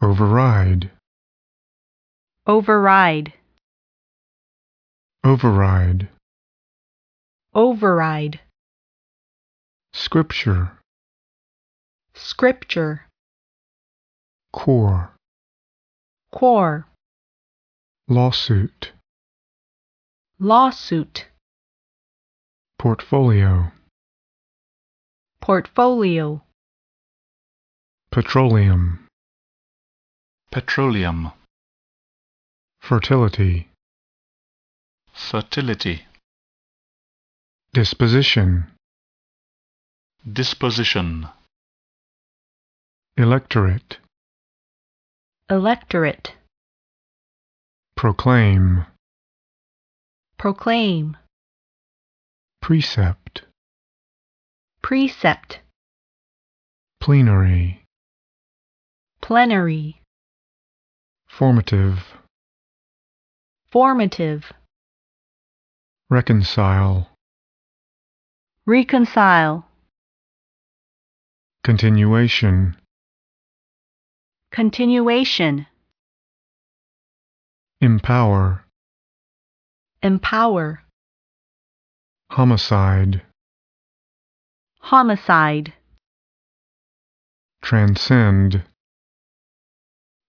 override, override, override, override, scripture, scripture, core, core, lawsuit, lawsuit, portfolio, portfolio, petroleum, petroleum, fertility, fertility, disposition, disposition, electorate, electorate, proclaim, proclaim, precept, precept, plenary, plenary, formative, formative, reconcile, reconcile, continuation, continuation, empower, empower, homicide, homicide, transcend,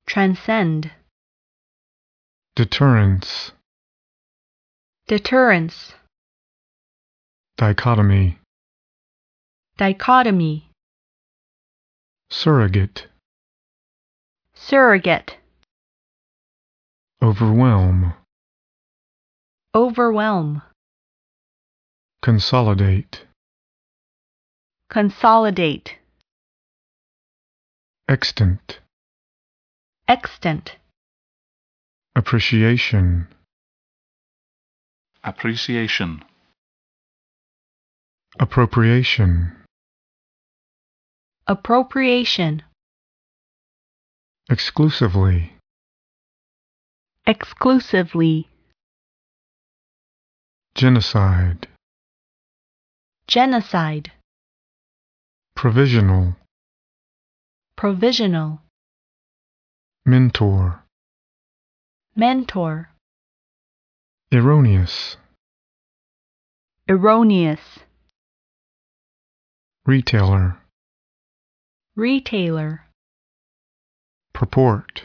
transcend, deterrence, deterrence, dichotomy, dichotomy, surrogate, surrogate, overwhelm, overwhelm, consolidate, consolidate, extant, extant, appreciation, appreciation, appropriation, appropriation, exclusively, exclusively, genocide, genocide, provisional, provisional, mentor, mentor, erroneous, erroneous, retailer, retailer, purport,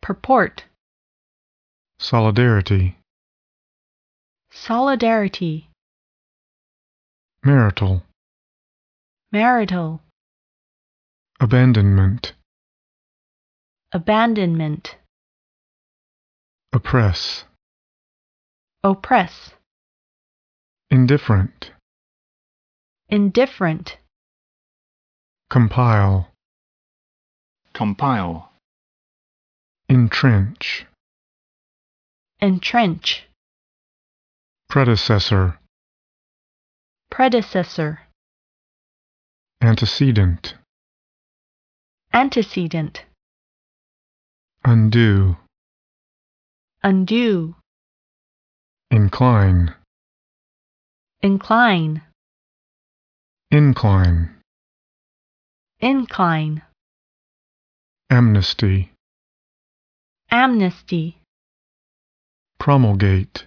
purport, solidarity, solidarity, marital, marital, abandonment, abandonment, oppress, oppress, indifferent, indifferent, compile, compile, entrench, entrench, predecessor, predecessor, antecedent, antecedent, undo, undo, incline, incline, incline, incline, amnesty, amnesty, promulgate,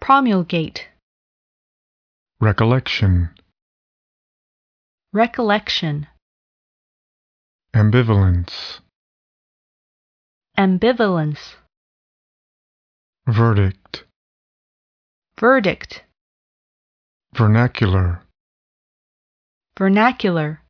promulgate, recollection, recollection, ambivalence, ambivalence, verdict, verdict, vernacular, vernacular,